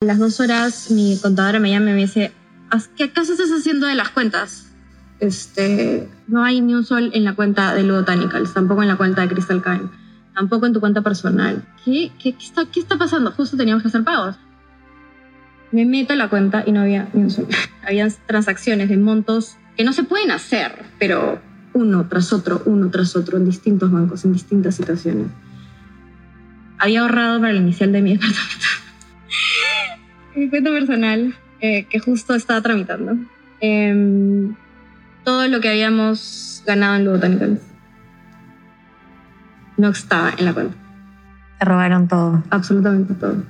Las dos horas mi contadora me llama y me dice, ¿qué acaso estás haciendo de las cuentas? Este, no hay ni un sol en la cuenta de Ludotanicals, tampoco en la cuenta de Crystal Kind, tampoco en tu cuenta personal. ¿Qué, qué, qué, está, ¿Qué está pasando? Justo teníamos que hacer pagos. Me meto a la cuenta y no había ni un sol. Habían transacciones de montos que no se pueden hacer, pero uno tras otro, uno tras otro, en distintos bancos, en distintas situaciones. Había ahorrado para el inicial de mi departamento. Mi cuenta personal, eh, que justo estaba tramitando. Eh, todo lo que habíamos ganado en Botanicals no estaba en la cuenta. Te robaron todo. Absolutamente todo.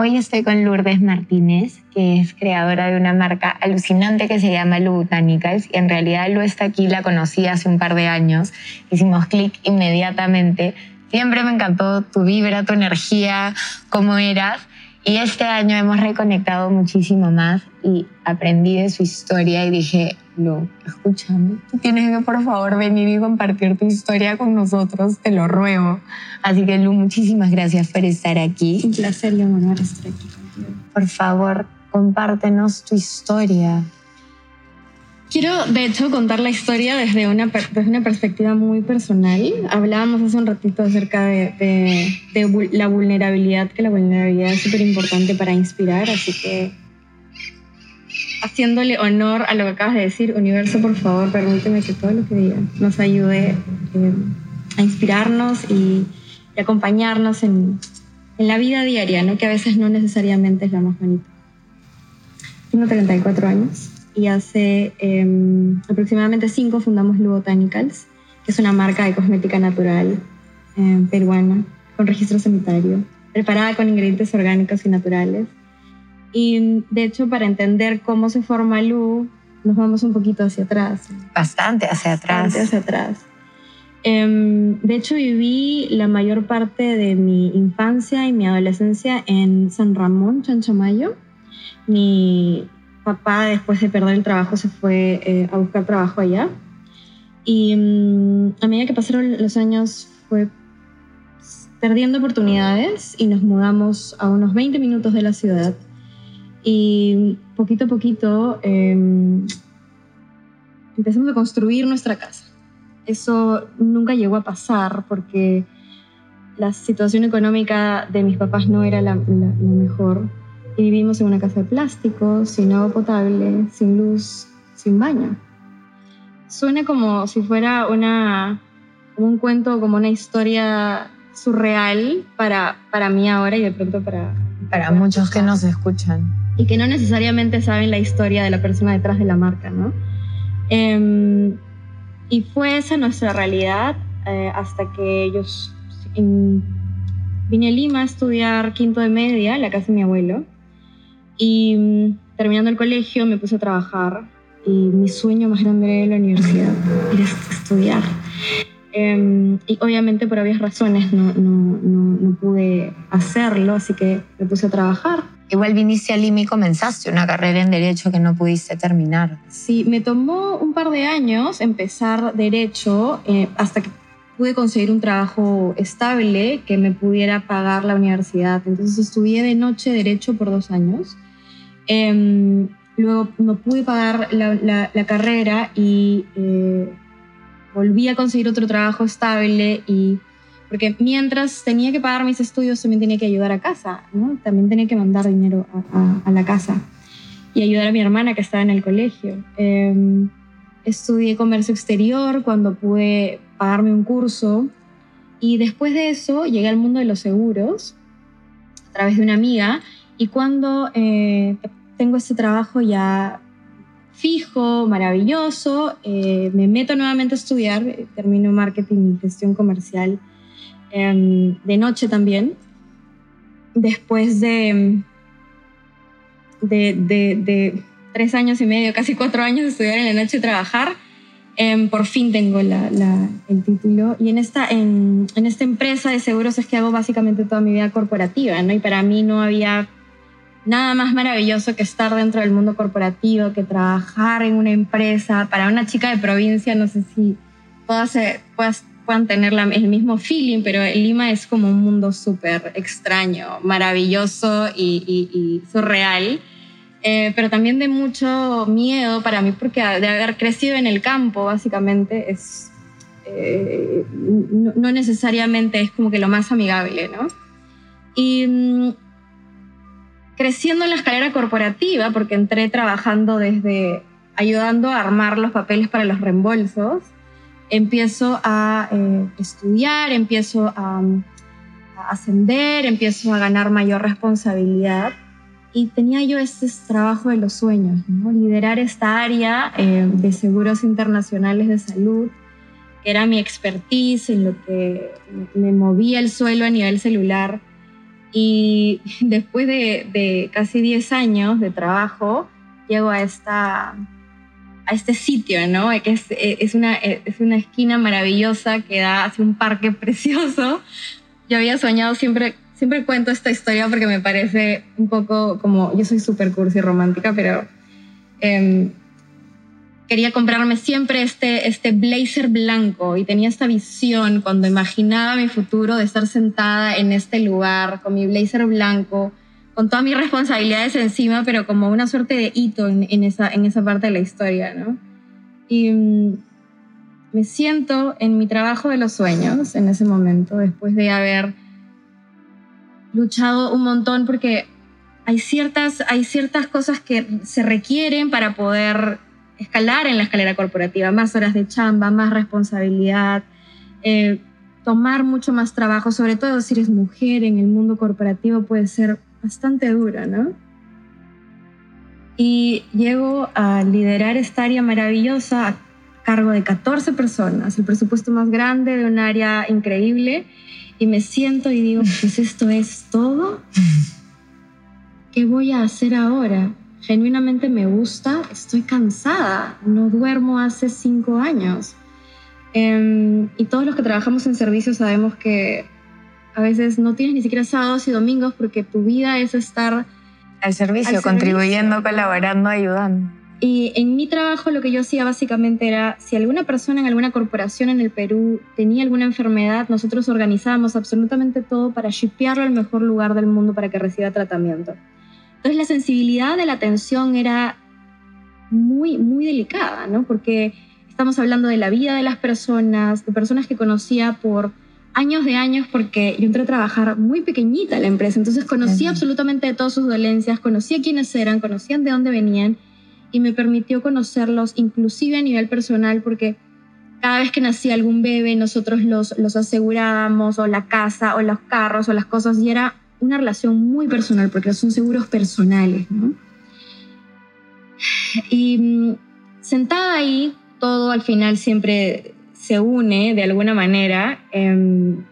Hoy estoy con Lourdes Martínez, que es creadora de una marca alucinante que se llama Lu Botanicals. Y en realidad Lu está aquí, la conocí hace un par de años. Hicimos clic inmediatamente. Siempre me encantó tu vibra, tu energía, cómo eras. Y este año hemos reconectado muchísimo más y aprendí de su historia y dije, Lu, escúchame, tú tienes que por favor venir y compartir tu historia con nosotros, te lo ruego. Así que Lu, muchísimas gracias por estar aquí. Un placer y un honor estar aquí contigo. Por favor, compártenos tu historia. Quiero, de hecho, contar la historia desde una, desde una perspectiva muy personal. Hablábamos hace un ratito acerca de, de, de la vulnerabilidad, que la vulnerabilidad es súper importante para inspirar, así que haciéndole honor a lo que acabas de decir, universo, por favor, permíteme que todo lo que diga nos ayude eh, a inspirarnos y, y acompañarnos en, en, la vida diaria, ¿no? que a veces no necesariamente es la más bonita. Tengo 34 años y hace eh, aproximadamente cinco fundamos Lu Botanicals, que es una marca de cosmética natural eh, peruana con registro sanitario, preparada con ingredientes orgánicos y naturales. Y de hecho, para entender cómo se forma Lu, nos vamos un poquito hacia atrás. Bastante hacia atrás. Bastante hacia atrás. Eh, de hecho, viví la mayor parte de mi infancia y mi adolescencia en San Ramón, Chanchamayo. Mi, papá después de perder el trabajo se fue eh, a buscar trabajo allá. Y um, a medida que pasaron los años fue perdiendo oportunidades y nos mudamos a unos 20 minutos de la ciudad. Y poquito a poquito eh, empezamos a construir nuestra casa. Eso nunca llegó a pasar porque la situación económica de mis papás no era la, la, la mejor y vivimos en una casa de plástico, sin agua potable, sin luz, sin baño. Suena como si fuera una, como un cuento, como una historia surreal para, para mí ahora y de pronto para... Para muchos que nos escuchan. Y que no necesariamente saben la historia de la persona detrás de la marca, ¿no? Eh, y fue esa nuestra realidad eh, hasta que ellos... En, vine a Lima a estudiar quinto de media, la casa de mi abuelo. Y mm, terminando el colegio me puse a trabajar y mi sueño más grande era la universidad, era estudiar. Eh, y obviamente por obvias razones no, no, no, no, pude hacerlo, así que me puse a trabajar. Igual viniste a Lima y comenzaste una carrera en Derecho que no pudiste terminar. Sí, me tomó un par de años empezar Derecho eh, hasta que pude conseguir un trabajo estable que me pudiera pagar la universidad. Entonces estudié de noche Derecho por dos años. Eh, luego no pude pagar la, la, la carrera y eh, volví a conseguir otro trabajo estable y porque mientras tenía que pagar mis estudios también tenía que ayudar a casa, ¿no? También tenía que mandar dinero a, a, a la casa y ayudar a mi hermana que estaba en el colegio. Eh, estudié comercio exterior cuando pude pagarme un curso y después de eso llegué al mundo de los seguros a través de una amiga y cuando eh, tengo este trabajo ya fijo, maravilloso, eh, me meto nuevamente a estudiar, termino marketing y gestión comercial eh, de noche también. Después de, de, de, tres años y medio, casi cuatro años de estudiar en la noche y trabajar, eh, por fin tengo el título. Y en esta, en, en esta empresa de seguros es que hago básicamente toda mi vida corporativa, ¿no? Y para mí no había nada más maravilloso que estar dentro del mundo corporativo, que trabajar en una empresa. Para una chica de provincia, no sé si pues, puedan tener el mismo feeling, pero Lima es como un mundo súper extraño, maravilloso y, surreal, eh, pero también de mucho miedo para mí, porque de haber crecido en el campo, básicamente, es, eh, no, necesariamente es como que lo más amigable, ¿no? Y mm, creciendo en la escalera corporativa, porque entré trabajando desde ayudando a armar los papeles para los reembolsos, empiezo a eh, estudiar, empiezo a, ascender, empiezo a ganar mayor responsabilidad. Y tenía yo este trabajo de los sueños, liderar esta área eh, de seguros internacionales de salud, que era mi expertise, en lo que me movía el suelo a nivel celular. Y después de, de casi 10 años de trabajo, llego a esta a este sitio, ¿no? Que es, eh, es, una, eh, es una esquina maravillosa que da hacia un parque precioso. Yo había soñado siempre, siempre cuento esta historia porque me parece un poco como, yo soy súper cursi romántica, pero em, quería comprarme siempre este, este blazer blanco y tenía esta visión cuando imaginaba mi futuro de estar sentada en este lugar con mi blazer blanco con todas mis responsabilidades encima, pero como una suerte de hito en, esa, en esa parte de la historia, ¿no? Y mm, me siento en mi trabajo de los sueños en ese momento, después de haber luchado un montón, porque hay ciertas, hay ciertas cosas que se requieren para poder escalar en la escalera corporativa, más horas de chamba, más responsabilidad, eh, tomar mucho más trabajo, sobre todo si eres mujer en el mundo corporativo puede ser bastante dura, ¿no? Y llego a liderar esta área maravillosa a cargo de 14 personas, el presupuesto más grande de un área increíble, y me siento y digo, pues esto es todo. ¿Qué voy a hacer ahora? Genuinamente me gusta, estoy cansada, no duermo hace cinco años. Em, y todos los que trabajamos en servicios sabemos que a veces no tienes ni siquiera sábados y domingos porque tu vida es estar al servicio, contribuyendo, colaborando, ayudando. Y en mi trabajo lo que yo hacía básicamente era, si alguna persona en alguna corporación en el Perú tenía alguna enfermedad, nosotros organizábamos absolutamente todo para shipearlo al mejor lugar del mundo para que reciba tratamiento. Entonces la sensibilidad de la atención era muy, muy delicada, ¿no? Porque estamos hablando de la vida de las personas, de personas que conocía por años de años porque yo entré a trabajar muy pequeñita en la empresa, entonces conocía absolutamente de todas sus dolencias, conocía quiénes eran, conocían de dónde venían y me permitió conocerlos inclusive a nivel personal porque cada vez que nacía algún bebé nosotros los, los asegurábamos o la casa o los carros o las cosas y era una relación muy personal porque son seguros personales, Y mm, sentada ahí, todo al final siempre se une de alguna manera, em,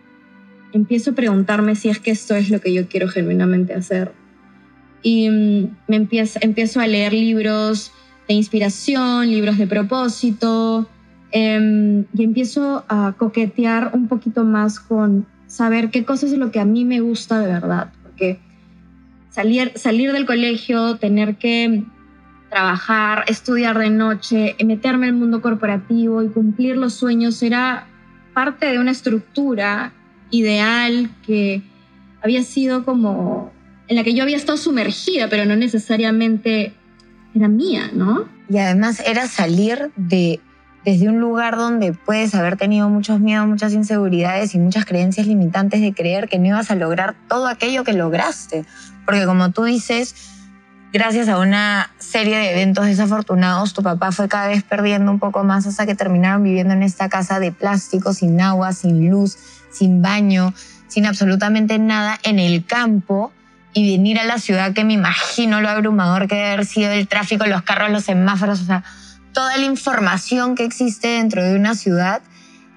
empiezo a preguntarme si es que esto es lo que yo quiero genuinamente hacer. Y mm, me empiezo, empiezo a leer libros de inspiración, libros de propósito, em, y empiezo a coquetear un poquito más con saber qué cosas es lo que a mí me gusta de verdad, porque salir, salir del colegio, tener que trabajar, estudiar de noche, meterme en el mundo corporativo y cumplir los sueños era parte de una estructura ideal que había sido como en la que yo había estado sumergida, pero no necesariamente era mía, ¿no? Y además era salir de desde un lugar donde puedes haber tenido muchos miedos, muchas inseguridades y muchas creencias limitantes de creer que no ibas a lograr todo aquello que lograste. Porque como tú dices, gracias a una serie de eventos desafortunados, tu papá fue cada vez perdiendo un poco más hasta que terminaron viviendo en esta casa de plástico, sin agua, sin luz, sin baño, sin absolutamente nada en el campo y venir a la ciudad que me imagino lo abrumador que debe haber sido el tráfico, los carros, los semáforos, o sea, toda la información que existe dentro de una ciudad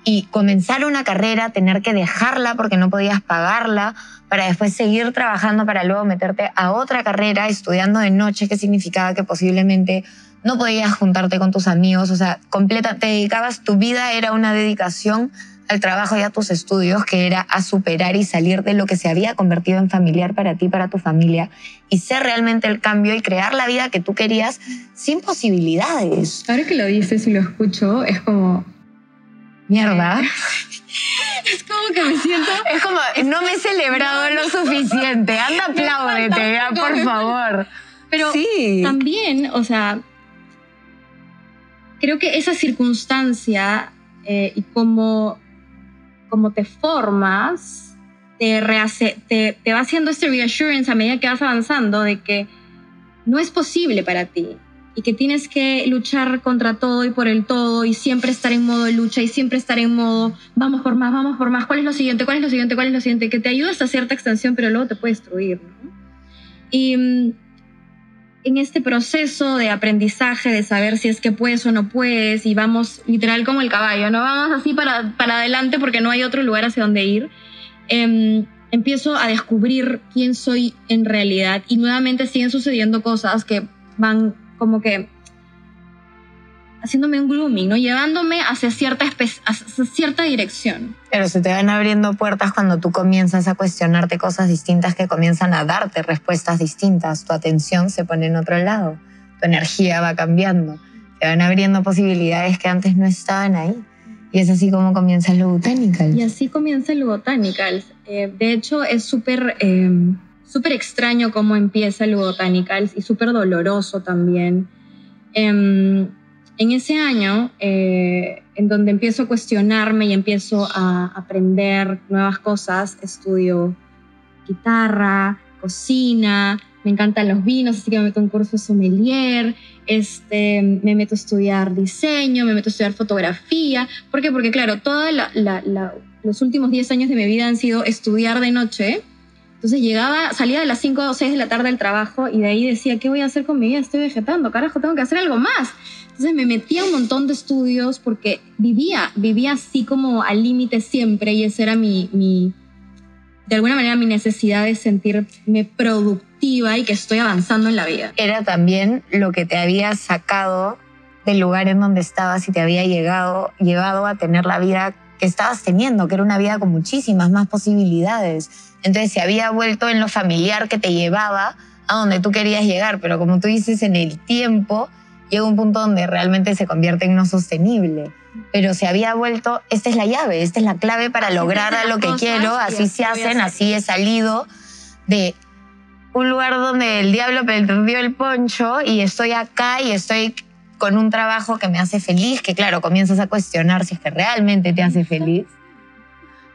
y comenzar una carrera, tener que dejarla porque no podías pagarla, para después seguir trabajando, para luego meterte a otra carrera estudiando de noche, que significaba que posiblemente no podías juntarte con tus amigos, o sea, completa, te dedicabas, tu vida era una dedicación al trabajo y a tus estudios, que era a superar y salir de lo que se había convertido en familiar para ti, para tu familia, y ser realmente el cambio y crear la vida que tú querías sin posibilidades. Ahora que lo dices y lo escucho, es como, Mierda. Es como que me siento... Es como, no me he celebrado lo suficiente. Anda, apláudete, ya, por favor. Pero Sí. también, o sea, creo que esa circunstancia eh, y cómo, cómo te formas, te, rehace- te, te va haciendo este reassurance a medida que vas avanzando de que no es posible para ti y que tienes que luchar contra todo y por el todo y siempre estar en modo de lucha y siempre estar en modo vamos por más, vamos por más, ¿cuál es lo siguiente? ¿Cuál es lo siguiente? ¿Cuál es lo siguiente? Que te ayuda hasta cierta extensión, pero luego te puede destruir. Y mm, en este proceso de aprendizaje, de saber si es que puedes o no puedes, y vamos literal como el caballo, no vamos así para, para adelante porque no hay otro lugar hacia donde ir, em, empiezo a descubrir quién soy en realidad y nuevamente siguen sucediendo cosas que van como que haciéndome un grooming, ¿no? Llevándome hacia cierta, hacia cierta dirección. Pero se te van abriendo puertas cuando tú comienzas a cuestionarte cosas distintas que comienzan a darte respuestas distintas. Tu atención se pone en otro lado, tu energía va cambiando, te van abriendo posibilidades que antes no estaban ahí. Y es así como comienza lo Botanical. Y así comienza el Botanicals. Eh, de hecho, es súper eh, súper extraño cómo empieza el Botanicals y súper doloroso también. Em, en ese año, eh, en donde empiezo a cuestionarme y empiezo a aprender nuevas cosas, estudio guitarra, cocina, me encantan los vinos, así que me meto un curso sommelier, este, me meto a estudiar diseño, me meto a estudiar fotografía. ¿Por qué? Porque claro, todos los últimos 10 años de mi vida han sido estudiar de noche. Entonces llegaba, salía de las 5 o 6 de la tarde del trabajo y de ahí decía, ¿qué voy a hacer con mi vida? Estoy vegetando, carajo, tengo que hacer algo más. Entonces me metía un montón de estudios porque vivía, vivía así como al límite siempre y esa era mi, mi, de alguna manera mi necesidad de sentirme productiva y que estoy avanzando en la vida. Era también lo que te había sacado del lugar en donde estabas y te había llegado, llevado a tener la vida que estabas teniendo, que era una vida con muchísimas más posibilidades. Entonces se había vuelto en lo familiar que te llevaba a donde tú querías llegar, pero como tú dices, en el tiempo llega un punto donde realmente se convierte en no sostenible. Pero se había vuelto, esta es la llave, esta es la clave para Así lograr a lo que quiero, así así se hacen, así he salido de un lugar donde el diablo perdió el poncho y estoy acá y estoy con un trabajo que me hace feliz, que claro, comienzas a cuestionar si es que realmente te hace feliz.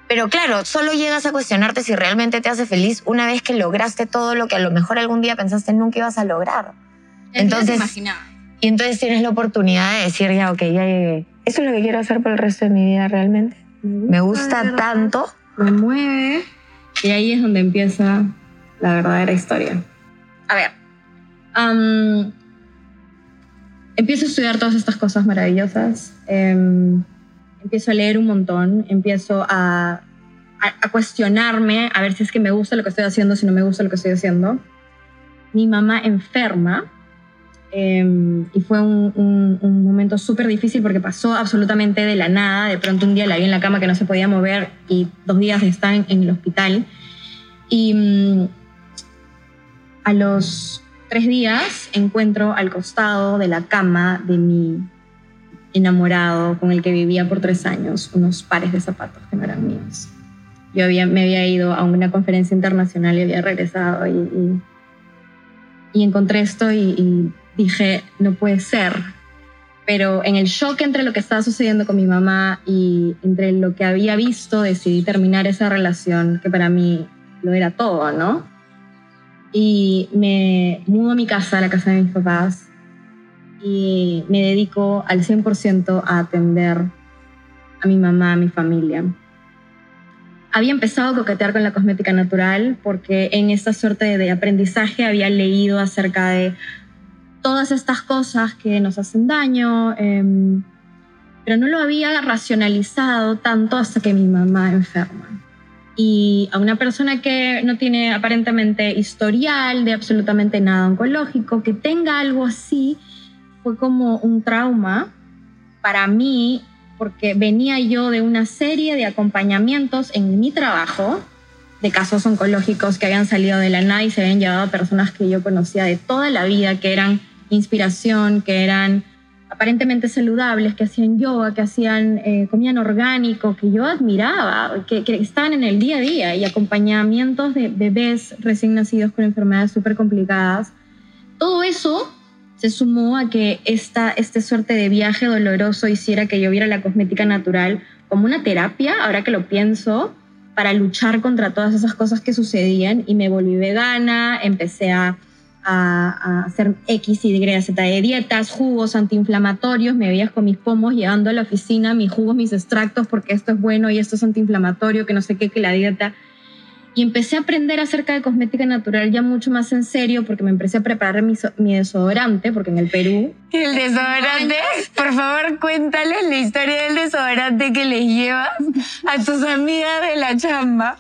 Pero claro, solo llegas a cuestionarte si realmente te hace feliz una vez que lograste todo lo que a lo mejor algún día pensaste nunca ibas a lograr. Entonces-. Y entonces tienes la oportunidad de decir, ya, ok, ya llegué. ¿Eso es lo que quiero hacer por el resto de mi vida realmente? Me gusta tanto. Me mueve. Y ahí es donde empieza la verdadera historia. A ver. Empiezo a estudiar todas estas cosas maravillosas. em, empiezo a leer un montón. Empiezo a, a- a cuestionarme a ver si es que me gusta lo que estoy haciendo, si no me gusta lo que estoy haciendo. Mi mamá enferma. em, y fue un, un- un momento súper difícil porque pasó absolutamente de la nada. De pronto un día la vi en la cama que no se podía mover y dos días está en, en el hospital. Y mm, a los tres días encuentro al costado de la cama de mi enamorado con el que vivía por tres años unos pares de zapatos que no eran míos. Yo había, me había ido a una conferencia internacional y había regresado y, y, y encontré esto y, y dije, no puede ser. Pero en el shock entre lo que estaba sucediendo con mi mamá y entre lo que había visto, decidí terminar esa relación que para mí lo era todo, ¿no? Y me mudo a mi casa, a la casa de mis papás, y me dedico al 100% a atender a mi mamá, a mi familia. Había empezado a coquetear con la cosmética natural porque en esta suerte de, de aprendizaje había leído acerca de todas estas cosas que nos hacen daño, em, pero no lo había racionalizado tanto hasta que mi mamá enferma. Y a una persona que no tiene aparentemente historial de absolutamente nada oncológico, que tenga algo así, fue como un trauma para mí, porque venía yo de una serie de acompañamientos en mi trabajo de casos oncológicos que habían salido de la nada y se habían llevado a personas que yo conocía de toda la vida, que eran inspiración, que eran aparentemente saludables, que hacían yoga, que hacían, eh, comían orgánico, que yo admiraba, que, que, estaban en el día a día y acompañamientos de bebés recién nacidos con enfermedades súper complicadas. Todo eso se sumó a que esta, esta suerte de viaje doloroso hiciera que yo viera la cosmética natural como una terapia, ahora que lo pienso, para luchar contra todas esas cosas que sucedían y me volví vegana, empecé a a, hacer X, Y, Z de dietas, jugos antiinflamatorios, me veías con mis pomos llegando a la oficina, mis jugos, mis extractos, porque esto es bueno y esto es antiinflamatorio, que no sé qué, que la dieta. Y empecé a aprender acerca de cosmética natural ya mucho más en serio, porque me empecé a preparar mi, mi desodorante, porque en el Perú... ¿El desodorante? Por favor, cuéntales la historia del desodorante que les llevas a tus amigas de la chamba.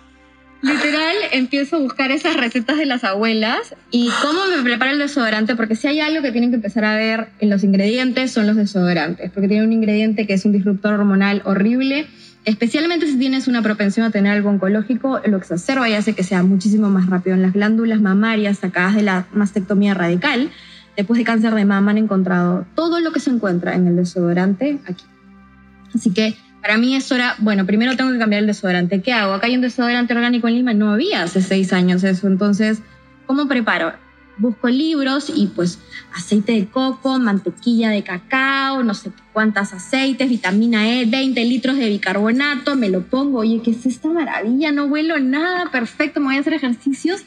Literal, empiezo a buscar esas recetas de las abuelas y cómo me preparo el desodorante, porque si hay algo que tienen que empezar a ver en los ingredientes son los desodorantes, porque tiene un ingrediente que es un disruptor hormonal horrible, especialmente si tienes una propensión a tener algo oncológico, lo exacerba y hace que sea muchísimo más rápido en las glándulas mamarias sacadas de la mastectomía radical. Después de cáncer de mama han encontrado todo lo que se encuentra en el desodorante aquí. Así que para mí eso era, bueno, primero tengo que cambiar el desodorante. ¿Qué hago? Acá hay un desodorante orgánico en Lima. No había hace seis años eso. Entonces, ¿cómo preparo? Busco libros y pues aceite de coco, mantequilla de cacao, no sé cuántas aceites, vitamina E, 20 litros de bicarbonato, me lo pongo. Oye, ¿qué es esta maravilla? No huelo nada, perfecto, me voy a hacer ejercicios.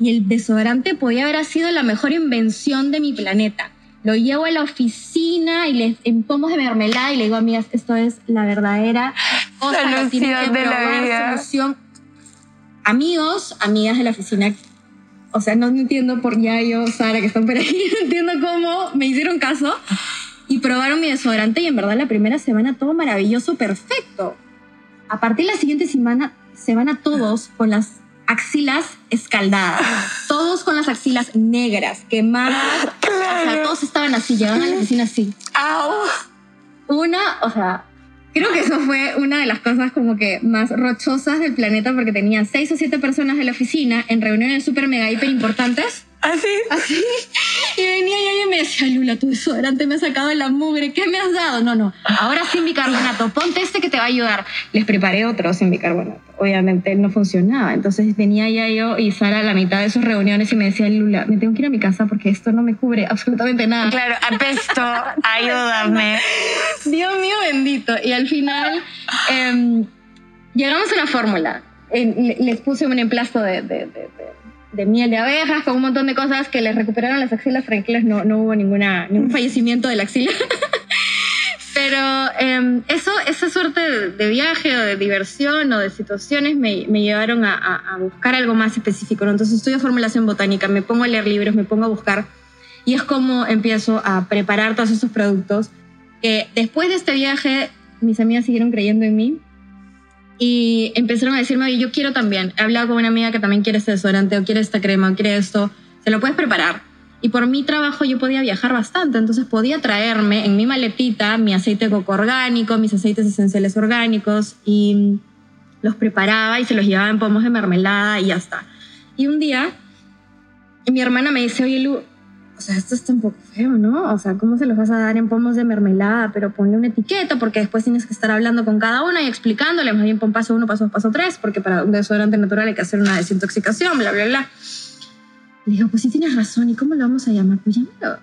Y el desodorante podía haber sido la mejor invención de mi planeta lo llevo a la oficina y les pomos de mermelada y le digo, amigas, esto es la verdadera cosa solución de la vida. Solución. Amigos, amigas de la oficina, o sea, no entiendo por ya yo, Sara, que están por ahí, no entiendo cómo me hicieron caso y probaron mi desodorante y en verdad la primera semana todo maravilloso, perfecto. A partir de la siguiente semana se van a todos con las axilas escaldadas, todos con las axilas negras, quemadas, o sea, todos estaban así, llegaban a la oficina así. Una, o sea, creo que eso fue una de las cosas como que más rochosas del planeta porque tenía seis o siete personas de la oficina en reuniones súper mega hiper importantes ¿Así? Así. Y venía y me decía, Lula, tu desodorante me ha sacado la mugre. ¿Qué me has dado? No, no. Ahora sin bicarbonato. Ponte este que te va a ayudar. Les preparé otro sin bicarbonato. Obviamente no funcionaba. Entonces venía ya yo y Sara a la mitad de sus reuniones y me decía, Lula, me tengo que ir a mi casa porque esto no me cubre absolutamente nada. Claro, apesto. ayúdame. Dios mío bendito. Y al final em, llegamos a una fórmula. les puse un emplasto de de miel de abejas, con un montón de cosas que les recuperaron las axilas tranquilas, no, no hubo ninguna, ningún fallecimiento de la axila. Pero eh, eso, esa suerte de, viaje o de diversión o de situaciones me, me llevaron a, a, buscar algo más específico. Entonces estudio formulación botánica, me pongo a leer libros, me pongo a buscar y es como empiezo a preparar todos esos productos que después de este viaje mis amigas siguieron creyendo en mí y empezaron a decirme, oye, yo quiero también. He hablado con una amiga que también quiere este desodorante o quiere esta crema o quiere esto. Se lo puedes preparar. Y por mi trabajo yo podía viajar bastante, entonces podía traerme en mi maletita mi aceite de coco orgánico, mis aceites esenciales orgánicos y los preparaba y se los llevaba en pomos de mermelada y ya está. Y un día mi hermana me dice, oye Lu, o sea, esto está un poco feo, ¿no? O sea, ¿cómo se los vas a dar en pomos de mermelada? Pero ponle una etiqueta porque después tienes que estar hablando con cada una y explicándole, más bien pon paso uno, paso dos, paso tres, porque para un desodorante natural hay que hacer una desintoxicación, bla, bla, bla. Le digo, pues sí tienes razón, ¿y cómo lo vamos a llamar? Pues llámalo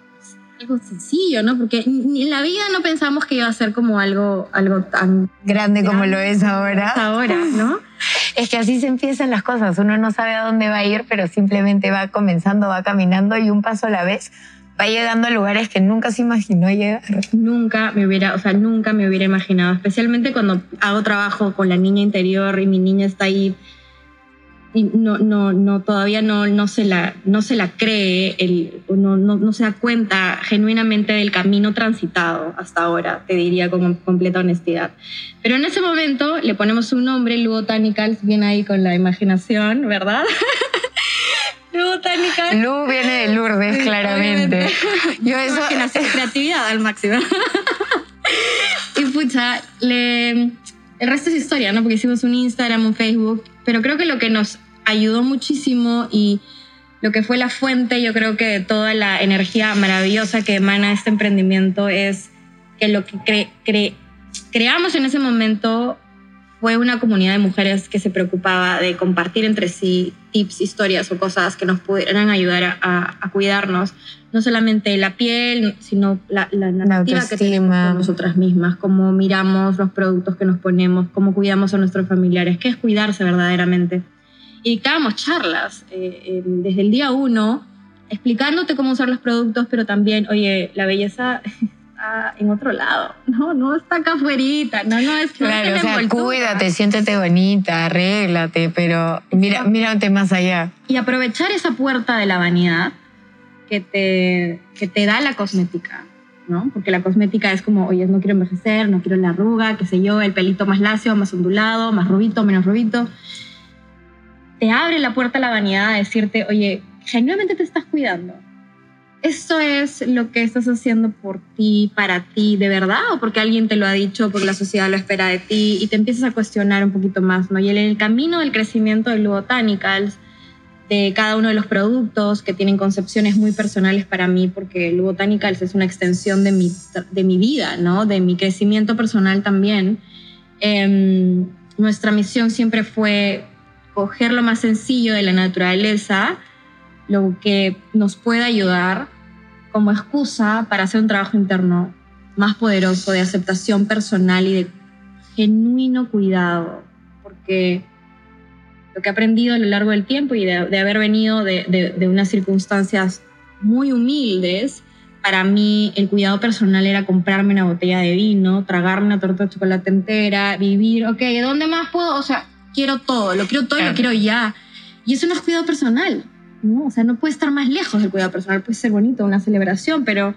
algo sencillo, ¿no? Porque en la vida no pensamos que iba a ser como algo, algo tan grande, como lo es ahora. Ahora, ¿no? Es que así se empiezan las cosas. Uno no sabe a dónde va a ir, pero simplemente va comenzando, va caminando y un paso a la vez va llegando a lugares que nunca se imaginó llegar. Nunca me hubiera, o sea, nunca me hubiera imaginado, especialmente cuando hago trabajo con la niña interior y mi niña está ahí no, no, no, todavía no, no, se la, no se la cree, el, no, no, no, se da cuenta genuinamente del camino transitado hasta ahora, te diría con completa honestidad. Pero en ese momento le ponemos un nombre, Lu Botanicals, viene ahí con la imaginación, ¿verdad? Lu Botanicals. Lu viene de Lourdes, claramente. Yo eso... creatividad al máximo. y pucha, le el resto es historia, ¿no? Porque hicimos un Instagram, un Facebook, pero creo que lo que nos ayudó muchísimo y lo que fue la fuente, yo creo que de toda la energía maravillosa que emana este emprendimiento es que lo que creamos en ese momento fue una comunidad de mujeres que se preocupaba de compartir entre sí tips, historias o cosas que nos pudieran ayudar a, cuidarnos, no solamente la piel, sino la, la narrativa que tenemos con nosotras mismas, cómo miramos los productos que nos ponemos, cómo cuidamos a nuestros familiares, qué es cuidarse verdaderamente. Y dictábamos charlas eh, eh, desde el día uno, explicándote cómo usar los productos, pero también, oye, la belleza en otro lado, no, no está acá afuera, no, no es Claro, o sea, cuídate, siéntete bonita, arréglate, pero mira, mírate más allá. Y aprovechar esa puerta de la vanidad que te, que te da la cosmética, ¿no? Porque la cosmética es como, oye, no quiero envejecer, no quiero la arruga, qué sé yo, el pelito más lacio, más ondulado, más rubito, menos rubito. Te abre la puerta a la vanidad a decirte, oye, genuinamente te estás cuidando ¿Esto es lo que estás haciendo por ti, para ti, de verdad? ¿O porque alguien te lo ha dicho, porque la sociedad lo espera de ti? Y te empiezas a cuestionar un poquito más, ¿no? Y en el camino del crecimiento de Lubotanicals, de cada uno de los productos que tienen concepciones muy personales para mí, porque Lubotanicals es una extensión de mi, de mi vida, ¿no? De mi crecimiento personal también. Em, nuestra misión siempre fue coger lo más sencillo de la naturaleza, lo que nos puede ayudar como excusa para hacer un trabajo interno más poderoso de aceptación personal y de genuino cuidado, porque lo que he aprendido a lo largo del tiempo y de, haber venido de, de, unas circunstancias muy humildes, para mí el cuidado personal era comprarme una botella de vino, tragarme una torta de chocolate entera, vivir, ok, ¿dónde más puedo? O sea, quiero todo, lo quiero todo y lo quiero ya. Y eso no es cuidado personal. ¿no? O sea, no puede estar más lejos del cuidado personal, puede ser bonito, una celebración, pero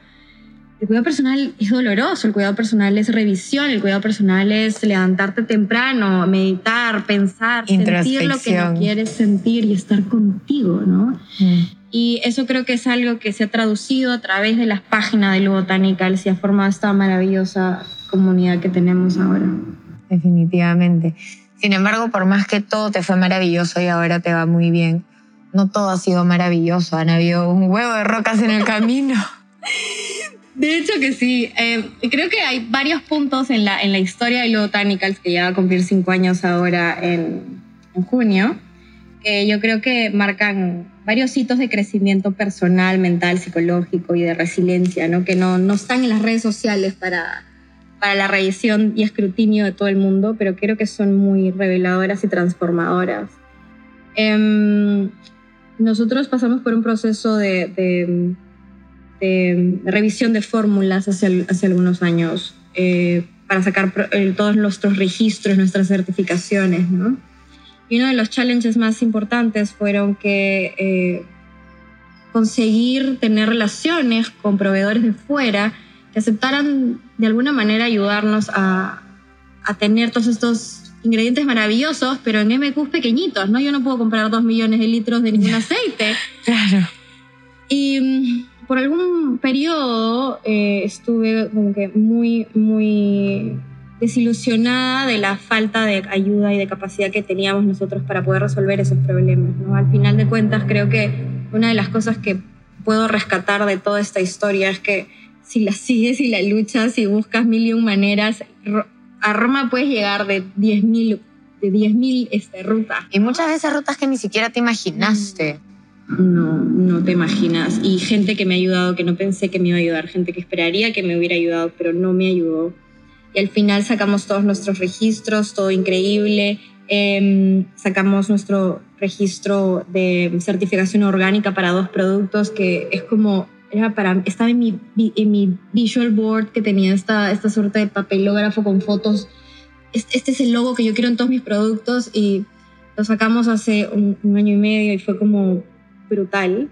el cuidado personal es doloroso, el cuidado personal es revisión, el cuidado personal es levantarte temprano, meditar, pensar, sentir lo que no quieres sentir y estar contigo, ¿no? Mm. Y eso creo que es algo que se ha traducido a través de las páginas de Lu y se ha formado esta maravillosa comunidad que tenemos ahora. Definitivamente. Sin embargo, por más que todo te fue maravilloso y ahora te va muy bien, no todo ha sido maravilloso, han habido un huevo de rocas en el camino. De hecho que sí. Eh, creo que hay varios puntos en la, en la historia de Botanicals, que ya va a cumplir cinco años ahora en, en junio, que yo creo que marcan varios hitos de crecimiento personal, mental, psicológico y de resiliencia, ¿no? que no, no están en las redes sociales para, para la revisión y escrutinio de todo el mundo, pero creo que son muy reveladoras y transformadoras. Eh, nosotros pasamos por un proceso de, revisión de fórmulas hace, hace algunos años eh, para sacar todos nuestros registros, nuestras certificaciones, ¿no? Y uno de los challenges más importantes fueron que eh, conseguir tener relaciones con proveedores de fuera que aceptaran de alguna manera ayudarnos a, a tener todos estos ingredientes maravillosos, pero en MQs pequeñitos, ¿no? Yo no puedo comprar dos millones de litros de ningún aceite. claro. Y mm, por algún periodo eh, estuve como que muy, muy desilusionada de la falta de ayuda y de capacidad que teníamos nosotros para poder resolver esos problemas. ¿no? Al final de cuentas, creo que una de las cosas que puedo rescatar de toda esta historia es que si la sigues y la luchas y buscas mil y un maneras, a Roma puedes llegar de 10.000 de 10.000 este, rutas. Y muchas de esas rutas que ni siquiera te imaginaste. No, no te imaginas. Y gente que me ha ayudado, que no pensé que me iba a ayudar, gente que esperaría que me hubiera ayudado, pero no me ayudó. Y al final sacamos todos nuestros registros, todo increíble. Em, sacamos nuestro registro de certificación orgánica para dos productos que es como para, estaba en mi, en mi visual board que tenía esta, esta suerte de papelógrafo con fotos. Este, es el logo que yo quiero en todos mis productos y lo sacamos hace un, año y medio y fue como brutal.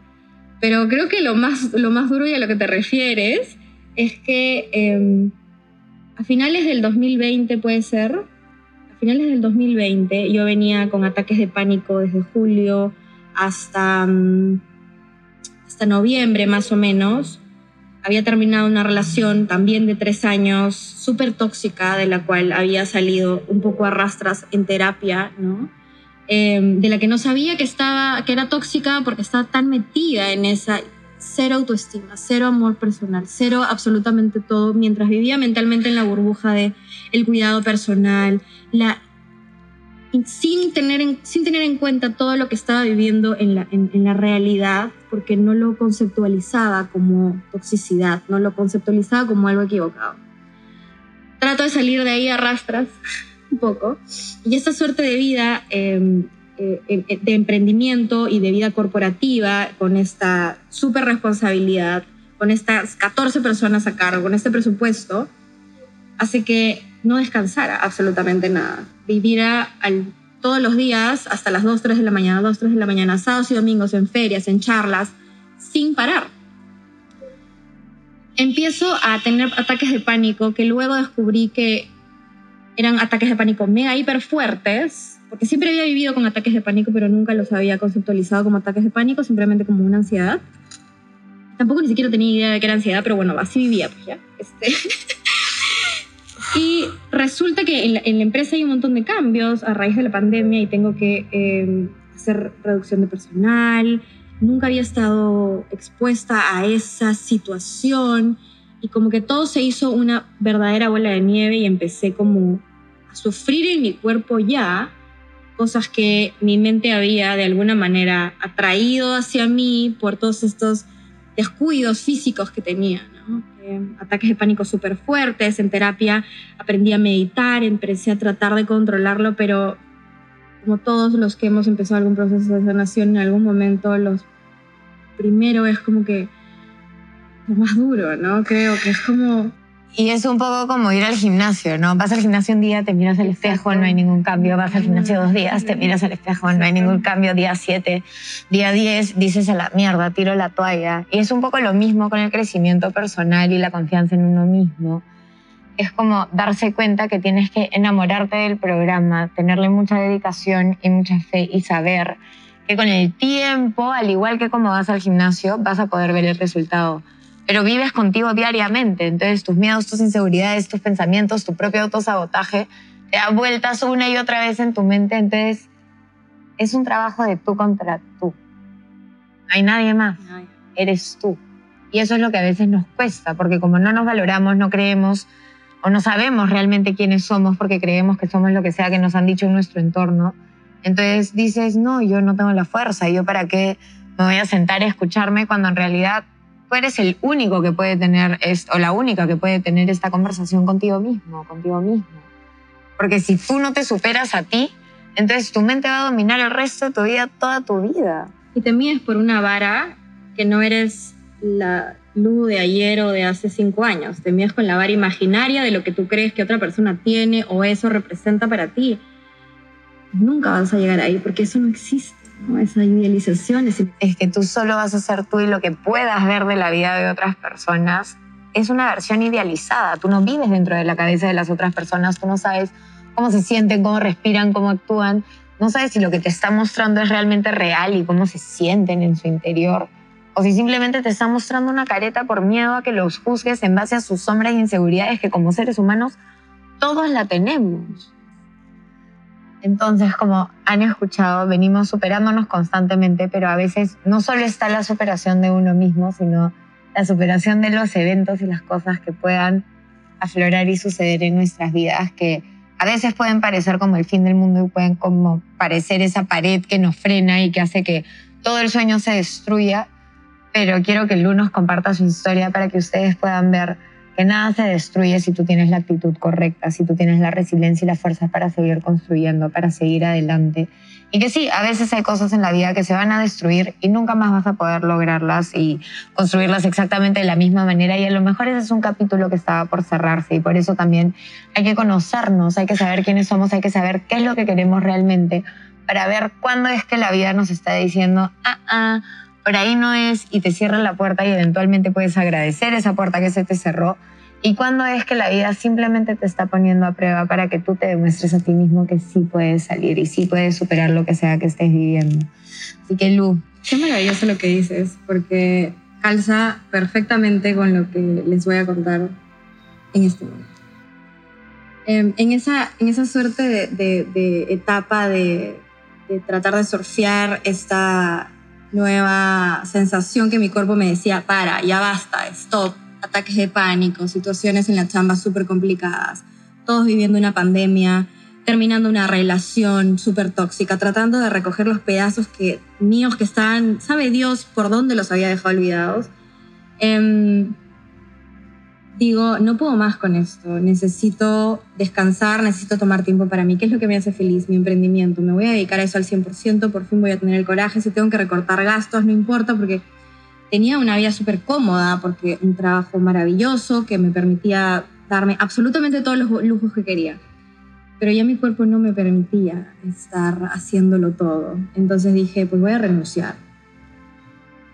Pero creo que lo más, lo más duro y a lo que te refieres es que em, a finales del 2020 puede ser, a finales del 2020 yo venía con ataques de pánico desde julio hasta... Mm, noviembre más o menos, había terminado una relación también de tres años, súper tóxica, de la cual había salido un poco a rastras en terapia, ¿no? Em, de la que no sabía que, estaba, que era tóxica porque estaba tan metida en esa cero autoestima, cero amor personal, cero absolutamente todo, mientras vivía mentalmente en la burbuja de el cuidado personal, la sin tener, en, sin tener en cuenta todo lo que estaba viviendo en la, en, la realidad, porque no lo conceptualizaba como toxicidad, no lo conceptualizaba como algo equivocado. Trato de salir de ahí a rastras un poco, y esta suerte de vida, em, eh, eh, de emprendimiento y de vida corporativa, con esta súper responsabilidad, con estas 14 personas a cargo, con este presupuesto, hace que no descansara absolutamente nada. Viviera todos los días hasta las 2, 3 de la mañana, 2, 3 de la mañana, sábados y domingos en ferias, en charlas, sin parar. Empiezo a tener ataques de pánico que luego descubrí que eran ataques de pánico mega hiper fuertes, porque siempre había vivido con ataques de pánico, pero nunca los había conceptualizado como ataques de pánico, simplemente como una ansiedad. Tampoco ni siquiera tenía idea de que era ansiedad, pero bueno, así vivía, pues ya. Este. Y resulta que en la, empresa hay un montón de cambios a raíz de la pandemia y tengo que em, hacer reducción de personal. Nunca había estado expuesta a esa situación y como que todo se hizo una verdadera bola de nieve y empecé como a sufrir en mi cuerpo ya cosas que mi mente había de alguna manera atraído hacia mí por todos estos descuidos físicos que tenía. Eh, ataques de pánico súper fuertes. En terapia aprendí a meditar, empecé a tratar de controlarlo, pero como todos los que hemos empezado algún proceso de sanación, en algún momento los primero es como que lo más duro, ¿no? Creo que es como y es un poco como ir al gimnasio, ¿no? Vas al gimnasio un día, te miras al espejo, no hay ningún cambio. Vas al gimnasio dos días, te miras al espejo, no hay ningún cambio. Día siete, día diez, dices a la mierda, tiro la toalla. Y es un poco lo mismo con el crecimiento personal y la confianza en uno mismo. Es como darse cuenta que tienes que enamorarte del programa, tenerle mucha dedicación y mucha fe y saber que con el tiempo, al igual que como vas al gimnasio, vas a poder ver el resultado pero vives contigo diariamente. Entonces tus miedos, tus inseguridades, tus pensamientos, tu propio autosabotaje, te da vueltas una y otra vez en tu mente. Entonces es un trabajo de tú contra tú. No hay nadie más. Eres tú. Y eso es lo que a veces nos cuesta, porque como no nos valoramos, no creemos o no sabemos realmente quiénes somos porque creemos que somos lo que sea que nos han dicho en nuestro entorno, entonces dices, no, yo no tengo la fuerza, yo para qué me voy a sentar a escucharme cuando en realidad eres el único que puede tener, o la única que puede tener esta conversación contigo mismo, contigo mismo. Porque si tú no te superas a ti, entonces tu mente va a dominar el resto de tu vida, toda tu vida. Y te mides por una vara que no eres la luz de ayer o de hace cinco años. Te mides con la vara imaginaria de lo que tú crees que otra persona tiene o eso representa para ti. Nunca vas a llegar ahí porque eso no existe. Esa idealización. Es que tú solo vas a ser tú y lo que puedas ver de la vida de otras personas es una versión idealizada. Tú no vives dentro de la cabeza de las otras personas, tú no sabes cómo se sienten, cómo respiran, cómo actúan. No sabes si lo que te está mostrando es realmente real y cómo se sienten en su interior. O si simplemente te está mostrando una careta por miedo a que los juzgues en base a sus sombras e inseguridades que como seres humanos todos la tenemos. Entonces, como han escuchado, venimos superándonos constantemente, pero a veces no solo está la superación de uno mismo, sino la superación de los eventos y las cosas que puedan aflorar y suceder en nuestras vidas, que a veces pueden parecer como el fin del mundo y pueden como parecer esa pared que nos frena y que hace que todo el sueño se destruya, pero quiero que Lu nos comparta su historia para que ustedes puedan ver que nada se destruye si tú tienes la actitud correcta, si tú tienes la resiliencia y la fuerza para seguir construyendo, para seguir adelante. Y que sí, a veces hay cosas en la vida que se van a destruir y nunca más vas a poder lograrlas y construirlas exactamente de la misma manera. Y a lo mejor ese es un capítulo que estaba por cerrarse y por eso también hay que conocernos, hay que saber quiénes somos, hay que saber qué es lo que queremos realmente para ver cuándo es que la vida nos está diciendo, ah, ah, por ahí no es y te cierran la puerta y eventualmente puedes agradecer esa puerta que se te cerró. Y cuando es que la vida simplemente te está poniendo a prueba para que tú te demuestres a ti mismo que sí puedes salir y sí puedes superar lo que sea que estés viviendo. Así que Lu. Qué maravilloso lo que dices, porque calza perfectamente con lo que les voy a contar en este momento. Em, en, esa, en esa suerte de, etapa de, de tratar de surfear esta, nueva sensación que mi cuerpo me decía, para, ya basta, stop, ataques de pánico, situaciones en la chamba súper complicadas, todos viviendo una pandemia, terminando una relación súper tóxica, tratando de recoger los pedazos que, míos que estaban, sabe Dios por dónde los había dejado olvidados. Em, digo, no puedo más con esto, necesito descansar, necesito tomar tiempo para mí. ¿Qué es lo que me hace feliz? Mi emprendimiento. Me voy a dedicar a eso al 100%, por fin voy a tener el coraje, si tengo que recortar gastos, no importa, porque tenía una vida súper cómoda, porque un trabajo maravilloso que me permitía darme absolutamente todos los lujos que quería. Pero ya mi cuerpo no me permitía estar haciéndolo todo. Entonces dije, pues voy a renunciar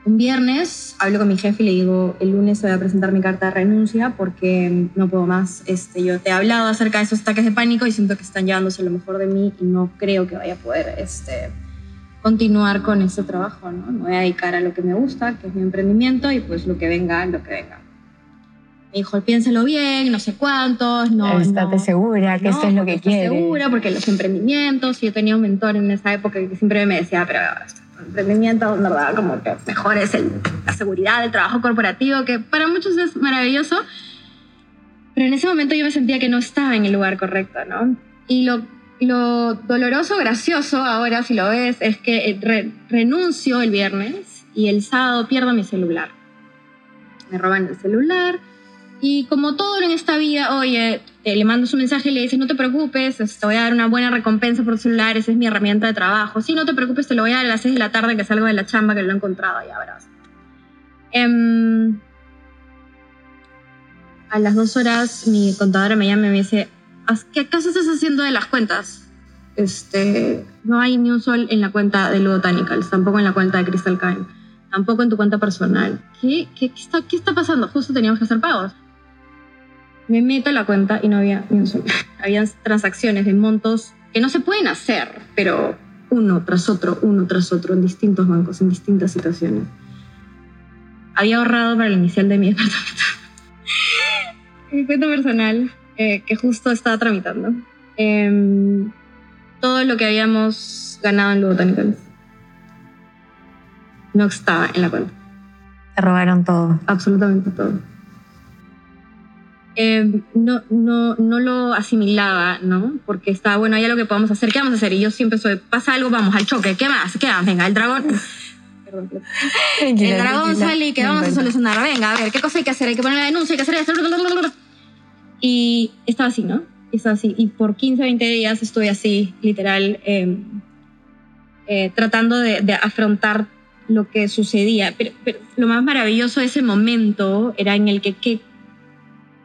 un viernes hablo con mi jefe y le digo, el lunes voy a presentar mi carta de renuncia porque no puedo más. Este, yo te he hablado acerca de esos ataques de pánico y siento que están llevándose lo mejor de mí y no creo que vaya a poder este, continuar con ese trabajo. ¿no? Me voy a dedicar a lo que me gusta, que es mi emprendimiento y pues lo que venga, lo que venga. Me dijo, piénsalo bien, no sé cuántos, no. Estate segura que esto es lo que quieres. segura porque los emprendimientos, yo tenía un mentor en esa época que siempre me decía, pero emprendimiento, ¿verdad? Como que mejor es el, la seguridad del trabajo corporativo, que para muchos es maravilloso, pero en ese momento yo me sentía que no estaba en el lugar correcto, ¿no? Y lo, lo doloroso, gracioso ahora, si lo ves, es que renuncio el viernes y el sábado pierdo mi celular. Me roban el celular, y como todo en esta vida, oye, le mandas un mensaje y le dices, no te preocupes, te voy a dar una buena recompensa por celular, esa es mi herramienta de trabajo. Sí, no te preocupes, te lo voy a dar a las 6 de la tarde que salgo de la chamba, que lo he encontrado, ya verás. Em, a las dos horas mi contadora me llama y me dice, ¿qué acaso estás haciendo de las cuentas? Este, no hay ni un sol en la cuenta de Ludotanicals, tampoco en la cuenta de Crystal Kind, tampoco en tu cuenta personal. ¿Qué, qué, qué, está, ¿Qué está pasando? Justo teníamos que hacer pagos. Me meto a la cuenta y no había ni un solo. Había transacciones de montos que no se pueden hacer, pero uno tras otro, uno tras otro, en distintos bancos, en distintas situaciones. Había ahorrado para el inicial de mi departamento. mi cuenta personal, eh, que justo estaba tramitando. Em, todo lo que habíamos ganado en Ludo no estaba en la cuenta. Te robaron todo. Absolutamente todo. Em, no, no, no lo asimilaba, ¿no? Porque estaba, bueno, ya lo que podemos hacer, ¿qué vamos a hacer? Y yo siempre soy, pasa algo, vamos al choque, ¿qué más? ¿Qué más? Venga, el dragón. Perdón, el dragón sale y ¿qué vamos a solucionar? Venga, a ver, ¿qué cosa hay que hacer? Hay que poner la denuncia, hay que hacer esto. Y estaba así, ¿no? Estaba así. Y por 15, 20 días estuve así, literal, em, eh, tratando de, de, afrontar lo que sucedía. Pero, pero, lo más maravilloso de ese momento era en el que, que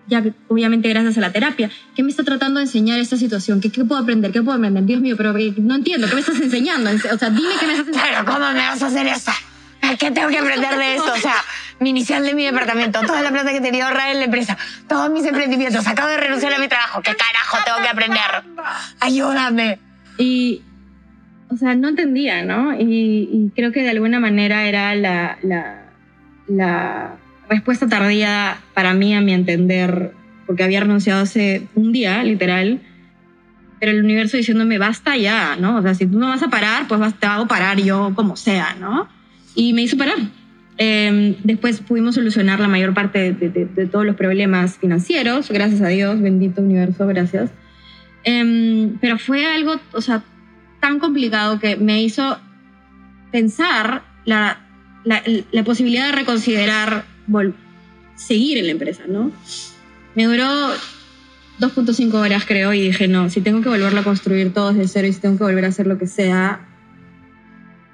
ya obviamente gracias a la terapia. ¿Qué me está tratando de enseñar esta situación? ¿Qué, qué puedo aprender? ¿Qué puedo aprender? Dios mío, pero no entiendo. ¿Qué me estás enseñando? O sea, dime qué me estás enseñando. Pero ¿cómo me vas a hacer eso? ¿Qué tengo que aprender de esto? O sea, mi inicial de mi departamento, toda la plata que tenía ahorrada en la empresa, todos mis emprendimientos, acabo de renunciar a mi trabajo. ¿Qué carajo tengo que aprender? Ayúdame. Y, o sea, no entendía, ¿no? Y, y creo que de alguna manera era la, la, la respuesta tardía para mí, a mi entender, porque había renunciado hace un día, literal, pero el universo diciéndome, basta ya, ¿no? O sea, si tú no vas a parar, pues te hago parar yo como sea, ¿no? Y me hizo parar. Eh, después pudimos solucionar la mayor parte de, de, de, todos los problemas financieros, gracias a Dios, bendito universo, gracias. Eh, pero fue algo, o sea, tan complicado que me hizo pensar la, la, la posibilidad de reconsiderar seguir en la empresa, ¿no? Me duró 2.5 horas, creo, y dije, no, si tengo que volverlo a construir todo desde cero y si tengo que volver a hacer lo que sea,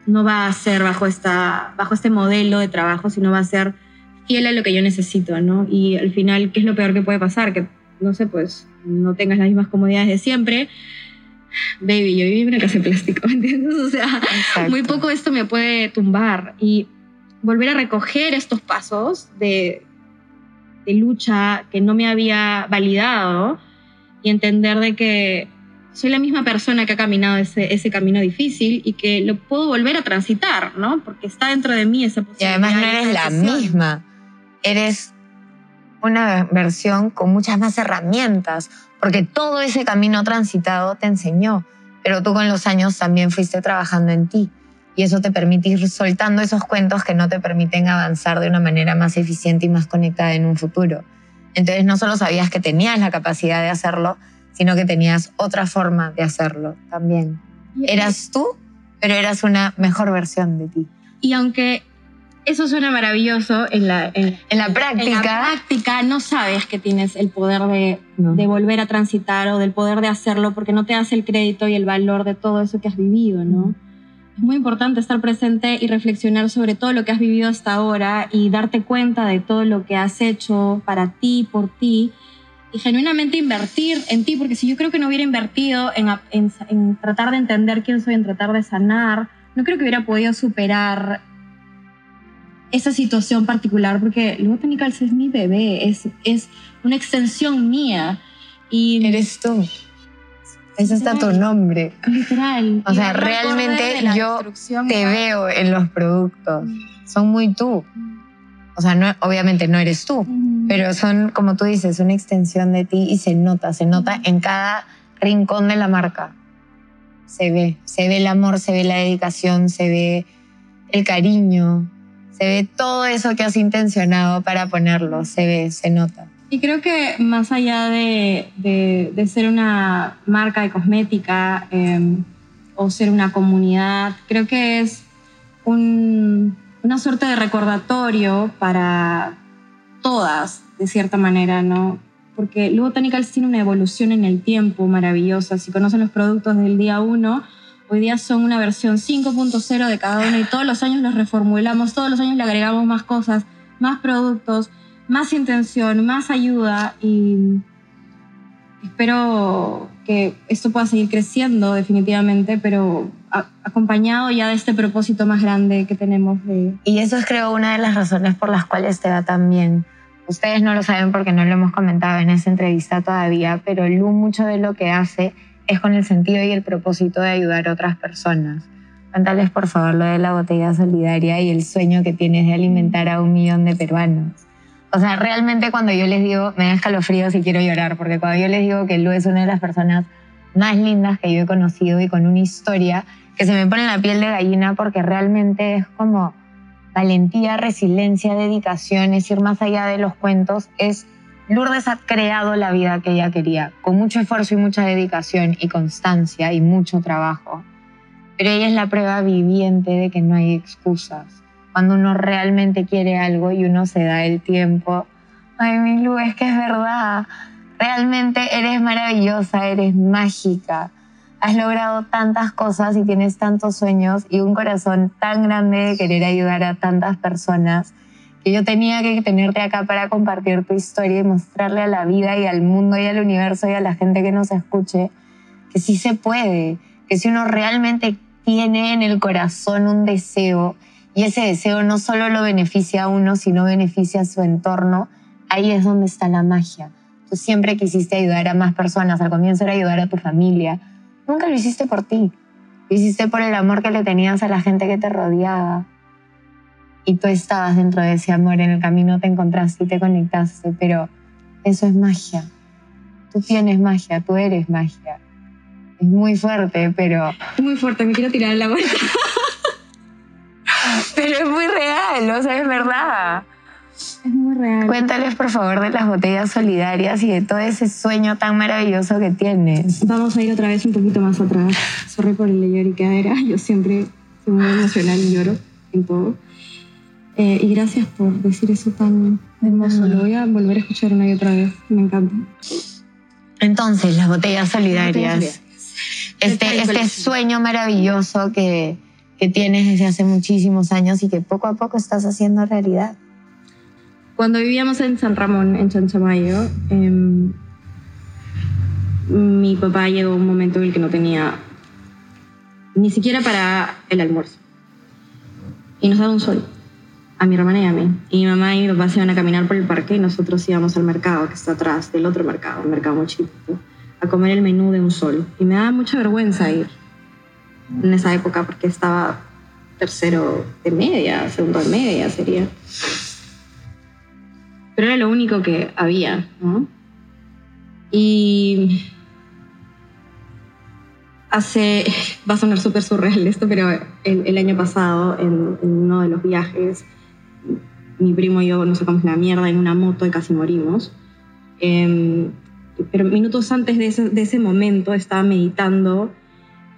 no va a ser bajo, esta, bajo este modelo de trabajo, sino va a ser fiel a lo que yo necesito, ¿no? Y al final, ¿qué es lo peor que puede pasar? Que, no sé, pues no tengas las mismas comodidades de siempre. Baby, yo viví en una casa de plástico, ¿entiendes? O sea, Exacto. muy poco esto me puede tumbar. Y volver a recoger estos pasos de, de lucha que no me había validado y entender de que soy la misma persona que ha caminado ese, ese camino difícil y que lo puedo volver a transitar, ¿no? Porque está dentro de mí esa posibilidad. Y además no eres la misma, eres una versión con muchas más herramientas, porque todo ese camino transitado te enseñó, pero tú con los años también fuiste trabajando en ti y eso te permite ir soltando esos cuentos que no te permiten avanzar de una manera más eficiente y más conectada en un futuro. Entonces no solo sabías que tenías la capacidad de hacerlo, sino que tenías otra forma de hacerlo también. Eras tú, pero eras una mejor versión de ti. Y aunque eso suena maravilloso, en la, en, la, práctica, en la práctica no sabes que tienes el poder de, de, volver a transitar o del poder de hacerlo porque no te hace el crédito y el valor de todo eso que has vivido, ¿no? Es muy importante estar presente y reflexionar sobre todo lo que has vivido hasta ahora y darte cuenta de todo lo que has hecho para ti, por ti, y genuinamente invertir en ti, porque si yo creo que no hubiera invertido en, en, tratar de entender quién soy, en tratar de sanar, no creo que hubiera podido superar esa situación particular, porque Luego Botanicals es mi bebé, es, es una extensión mía. Y Eres tú. Ese está tu nombre. Literal. O sea, realmente yo te veo en los productos. Mm. Son muy tú. O sea, no, obviamente no eres tú, pero son, como tú dices, una extensión de ti y se nota, se nota en cada rincón de la marca. Se ve, se ve el amor, se ve la dedicación, se ve el cariño, se ve todo eso que has intencionado para ponerlo, se ve, se nota. Y creo que más allá de, de, ser una marca de cosmética em, o ser una comunidad, creo que es un, una suerte de recordatorio para todas, de cierta manera, ¿no? Porque Lu Botanicals tiene una evolución en el tiempo maravillosa. Si conocen los productos del día 1, hoy día son una versión 5.0 de cada uno y todos los años los reformulamos, todos los años le agregamos más cosas, más productos más intención, más ayuda y espero que esto pueda seguir creciendo definitivamente, pero acompañado ya de este propósito más grande que tenemos de... Y eso es creo una de las razones por las cuales te va tan bien. Ustedes no lo saben porque no lo hemos comentado en esa entrevista todavía, pero Lu mucho de lo que hace es con el sentido y el propósito de ayudar a otras personas. Cuéntales por favor lo de la botella solidaria y el sueño que tienes de alimentar a un millón de peruanos. O sea, realmente cuando yo les digo, me da escalofríos y quiero llorar, porque cuando yo les digo que Lu es una de las personas más lindas que yo he conocido y con una historia que se me pone la piel de gallina porque realmente es como valentía, resiliencia, dedicación, es ir más allá de los cuentos, es Lourdes ha creado la vida que ella quería, con mucho esfuerzo y mucha dedicación y constancia y mucho trabajo. Pero ella es la prueba viviente de que no hay excusas cuando uno realmente quiere algo y uno se da el tiempo. Ay, mi Lu, es que es verdad. Realmente eres maravillosa, eres mágica. Has logrado tantas cosas y tienes tantos sueños y un corazón tan grande de querer ayudar a tantas personas que yo tenía que tenerte acá para compartir tu historia y mostrarle a la vida y al mundo y al universo y a la gente que nos escuche que sí se puede, que si uno realmente tiene en el corazón un deseo y ese deseo no solo lo beneficia a uno, sino beneficia a su entorno, ahí es donde está la magia. Tú siempre quisiste ayudar a más personas, al comienzo era ayudar a tu familia, nunca lo hiciste por ti, lo hiciste por el amor que le tenías a la gente que te rodeaba. Y tú estabas dentro de ese amor, en el camino te encontraste y te conectaste, pero eso es magia. Tú tienes magia, tú eres magia. Es muy fuerte, pero... Es muy fuerte, me quiero tirar la vuelta. Real, o sea, es verdad. Es muy real. Cuéntales, por favor, de las botellas solidarias y de todo ese sueño tan maravilloso que tienes. Vamos a ir otra vez un poquito más atrás. Sorry por el lloriqueadera. Yo siempre soy muy emocional y lloro en todo. Eh, y gracias por decir eso tan hermoso. Lo voy a volver a escuchar una y otra vez. Me encanta. Entonces, las botellas solidarias. Este, este sueño maravilloso que, que tienes desde hace muchísimos años y que poco a poco estás haciendo realidad. Cuando vivíamos en San Ramón, en Chanchamayo, em, mi papá llegó un momento en el que no tenía ni siquiera para el almuerzo. Y nos daba un sol, a mi hermana y a mí. Y mi mamá y mi papá se iban a caminar por el parque y nosotros íbamos al mercado que está atrás del otro mercado, un mercado muy chiquito, a comer el menú de un sol. Y me daba mucha vergüenza ir en esa época porque estaba tercero de media, segundo de media sería. Pero era lo único que había, ¿no? Y hace, va a sonar súper surreal esto, pero el, el año pasado, en, en, uno de los viajes, mi primo y yo nos sacamos la mierda en una moto y casi morimos. Eh, pero minutos antes de ese, de ese momento estaba meditando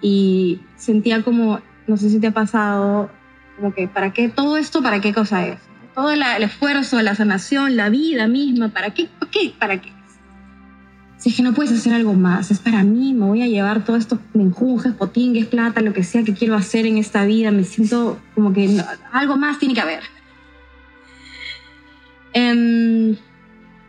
y sentía como, no sé si te ha pasado, como que, ¿para qué todo esto? ¿Para qué cosa es? Todo el esfuerzo, la sanación, la vida misma, ¿para qué? ¿Para qué? ¿Para qué? Si es que no puedes hacer algo más, es para mí, me voy a llevar todos estos menjunjes, potingues, plata, lo que sea que quiero hacer en esta vida, me siento como que no, algo más tiene que haber. Um,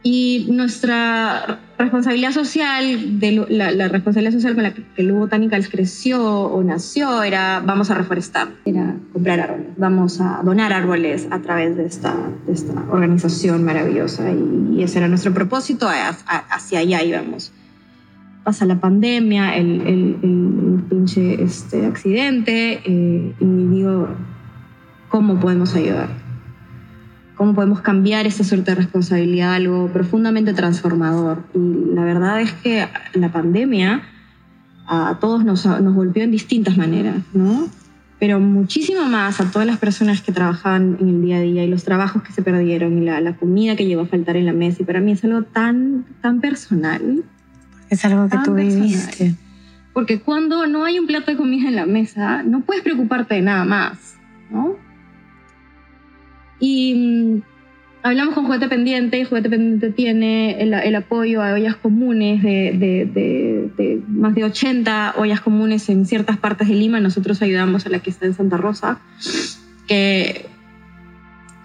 y nuestra responsabilidad social, de la, responsabilidad social con la que, que Lu Botanicals creció o nació era vamos a reforestar, era comprar árboles, vamos a donar árboles a través de esta, de esta organización maravillosa y, ese era nuestro propósito, hacia allá íbamos. Pasa la pandemia, el, el pinche este, accidente eh, y digo, ¿cómo podemos ayudar? Cómo podemos cambiar esa suerte de responsabilidad, algo profundamente transformador. Y la verdad es que la pandemia a todos nos, nos golpeó en distintas maneras, ¿no? Pero muchísimo más a todas las personas que trabajaban en el día a día y los trabajos que se perdieron y la, la comida que llegó a faltar en la mesa. Y para mí es algo tan, tan personal. Es algo que tú personal. viviste. Porque cuando no hay un plato de comida en la mesa, no puedes preocuparte de nada más, ¿no? Y mmm, hablamos con Juguete Pendiente y Juguete Pendiente tiene el, apoyo a ollas comunes de, más de 80 ollas comunes en ciertas partes de Lima. Nosotros ayudamos a la que está en Santa Rosa, que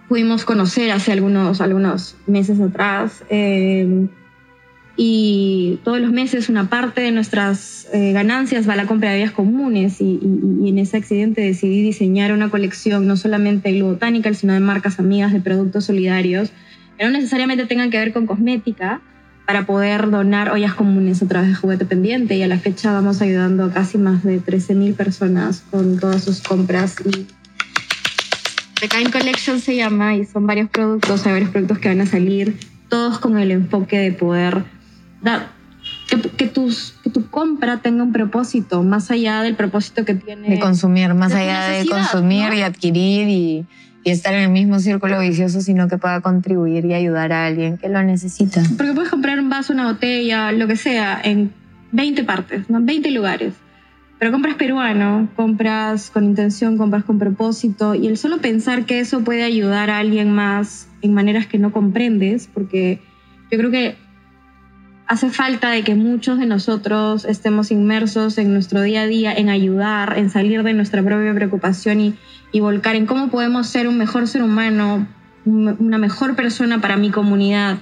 pudimos conocer hace algunos, algunos meses atrás. Eh, y todos los meses una parte de nuestras eh, ganancias va a la compra de vías comunes y, y, y, en ese accidente decidí diseñar una colección no solamente de Botánica, sino de marcas amigas de productos solidarios que no necesariamente tengan que ver con cosmética para poder donar ollas comunes a través de juguete pendiente. Y a la fecha vamos ayudando a casi más de 13.000 personas con todas sus compras. Y The Kind Collection se llama y son varios productos, hay varios productos que van a salir, todos con el enfoque de poder da, que, que, tus, que, tu compra tenga un propósito, más allá del propósito que tiene. De consumir, más de allá de consumir ¿no? y adquirir y, y, estar en el mismo círculo vicioso, sino que pueda contribuir y ayudar a alguien que lo necesita. Porque puedes comprar un vaso, una botella, lo que sea, en 20 partes, ¿no? 20 lugares. Pero compras peruano, compras con intención, compras con propósito, y el solo pensar que eso puede ayudar a alguien más en maneras que no comprendes, porque yo creo que hace falta de que muchos de nosotros estemos inmersos en nuestro día a día, en ayudar, en salir de nuestra propia preocupación y, y volcar en cómo podemos ser un mejor ser humano, una mejor persona para mi comunidad.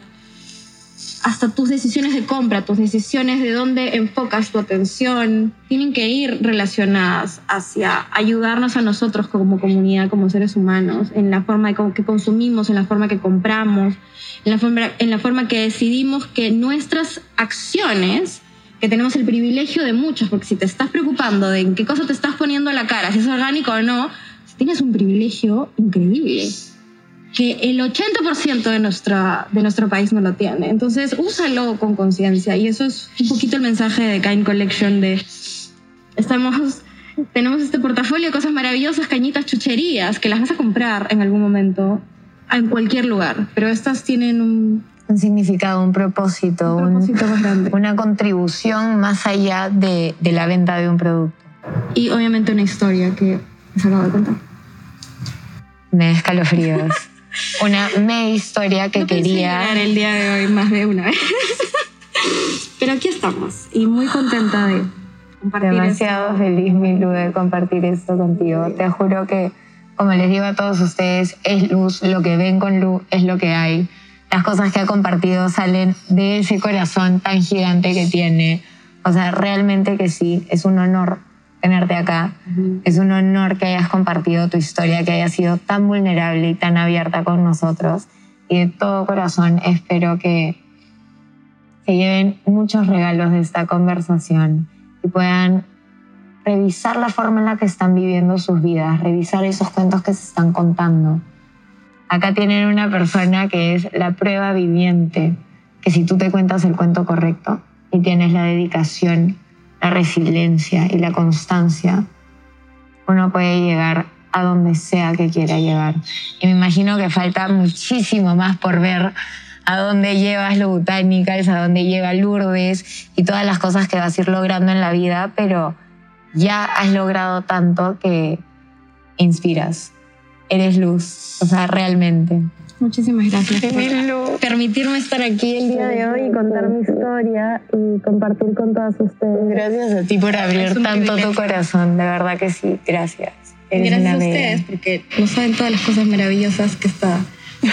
Hasta tus decisiones de compra, tus decisiones de dónde enfocas tu atención, tienen que ir relacionadas hacia ayudarnos a nosotros como comunidad, como seres humanos, en la forma que consumimos, en la forma que compramos, en la forma, en la forma que decidimos que nuestras acciones, que tenemos el privilegio de muchas, porque si te estás preocupando de en qué cosa te estás poniendo la cara, si es orgánico o no, tienes un privilegio increíble que el 80% de, nuestra, de nuestro país no lo tiene. Entonces, úsalo con conciencia. Y eso es un poquito el mensaje de Kind Collection de estamos tenemos este portafolio de cosas maravillosas, cañitas, chucherías, que las vas a comprar en algún momento en cualquier lugar, pero estas tienen un, un significado, un propósito, un propósito un, más grande. una contribución más allá de, de, la venta de un producto. Y obviamente una historia que les acabo de contar. Me escalofríos. una me historia que no quería. el día de hoy más de una vez. Pero aquí estamos y muy contenta de compartir. Demasiado esto. feliz, Milu, de compartir esto contigo. Te juro que como les digo a todos ustedes, es luz, lo que ven con luz es lo que hay. Las cosas que ha compartido salen de ese corazón tan gigante que tiene. O sea, realmente que sí, es un honor tenerte acá. Uh -huh. Es un honor que hayas compartido tu historia, que hayas sido tan vulnerable y tan abierta con nosotros. Y de todo corazón espero que se lleven muchos regalos de esta conversación y puedan revisar la forma en la que están viviendo sus vidas, revisar esos cuentos que se están contando. Acá tienen una persona que es la prueba viviente, que si tú te cuentas el cuento correcto y tienes la dedicación, la resiliencia y la constancia, uno puede llegar a donde sea que quiera llegar. Y me imagino que falta muchísimo más por ver a dónde llevas lo botánicas, a dónde llega Lourdes y todas las cosas que vas a ir logrando en la vida, pero ya has logrado tanto que inspiras. Eres luz, o sea, realmente. Muchísimas gracias por permitirme estar aquí el día de hoy y contar mi historia y compartir con todas ustedes. Gracias a ti por abrir tanto tu corazón, de verdad que sí, gracias. gracias a ustedes porque no saben todas las cosas maravillosas que esta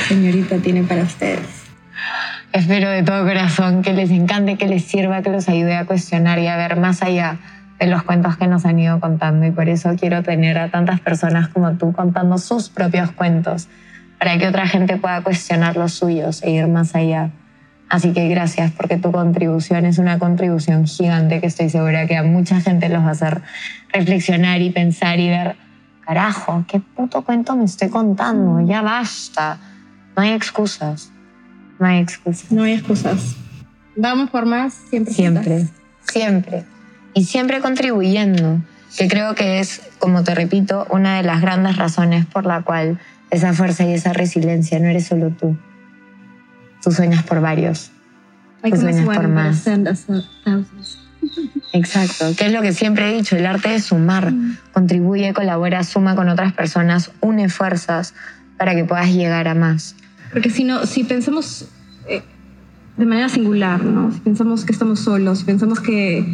señorita tiene para ustedes. Espero de todo corazón que les encante, que les sirva, que los ayude a cuestionar y a ver más allá de los cuentos que nos han ido contando. Y por eso quiero tener a tantas personas como tú contando sus propios cuentos, para que otra gente pueda cuestionar los suyos e ir más allá. Así que gracias porque tu contribución es una contribución gigante que estoy segura que a mucha gente los va a hacer reflexionar y pensar y ver, carajo, ¿qué puto cuento me estoy contando? Ya basta. No hay excusas. No hay excusas. No hay excusas. Vamos por más siempre. Siempre, siempre. Y siempre contribuyendo, que creo que es, como te repito, una de las grandes razones por la cual esa fuerza y esa resiliencia no eres solo tú. Tú sueñas por varios. Tú sueñas por más. Exacto, que es lo que siempre he dicho, el arte es sumar, mm. contribuye, colabora, suma con otras personas, une fuerzas para que puedas llegar a más. Porque si no, si pensamos eh, de manera singular, ¿no? Si pensamos que estamos solos, si pensamos que,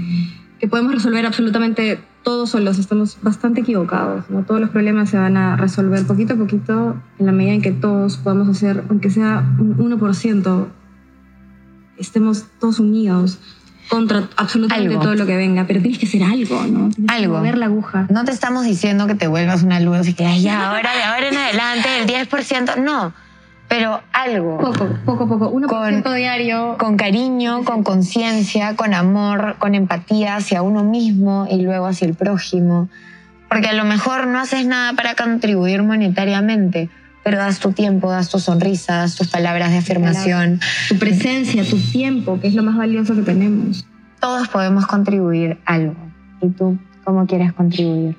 que podemos resolver absolutamente todo solos, estamos bastante equivocados, ¿no? Todos los problemas se van a resolver poquito a poquito en la medida en que todos podamos hacer, aunque sea un 1%, estemos todos unidos contra absolutamente todo lo que venga, pero tienes que hacer algo, ¿no? Tienes algo. Que mover la aguja. No te estamos diciendo que te vuelvas una luz y que ya ahora de ahora en adelante el 10%, no pero algo. Poco, poco, poco. Uno con, diario. Con cariño, con conciencia, con amor, con empatía hacia uno mismo y luego hacia el prójimo. Porque a lo mejor no haces nada para contribuir monetariamente, pero das tu tiempo, das tu sonrisa, das tus palabras de afirmación. Tu presencia, tu tiempo, que es lo más valioso que tenemos. Todos podemos contribuir algo. ¿Y tú cómo quieres contribuir?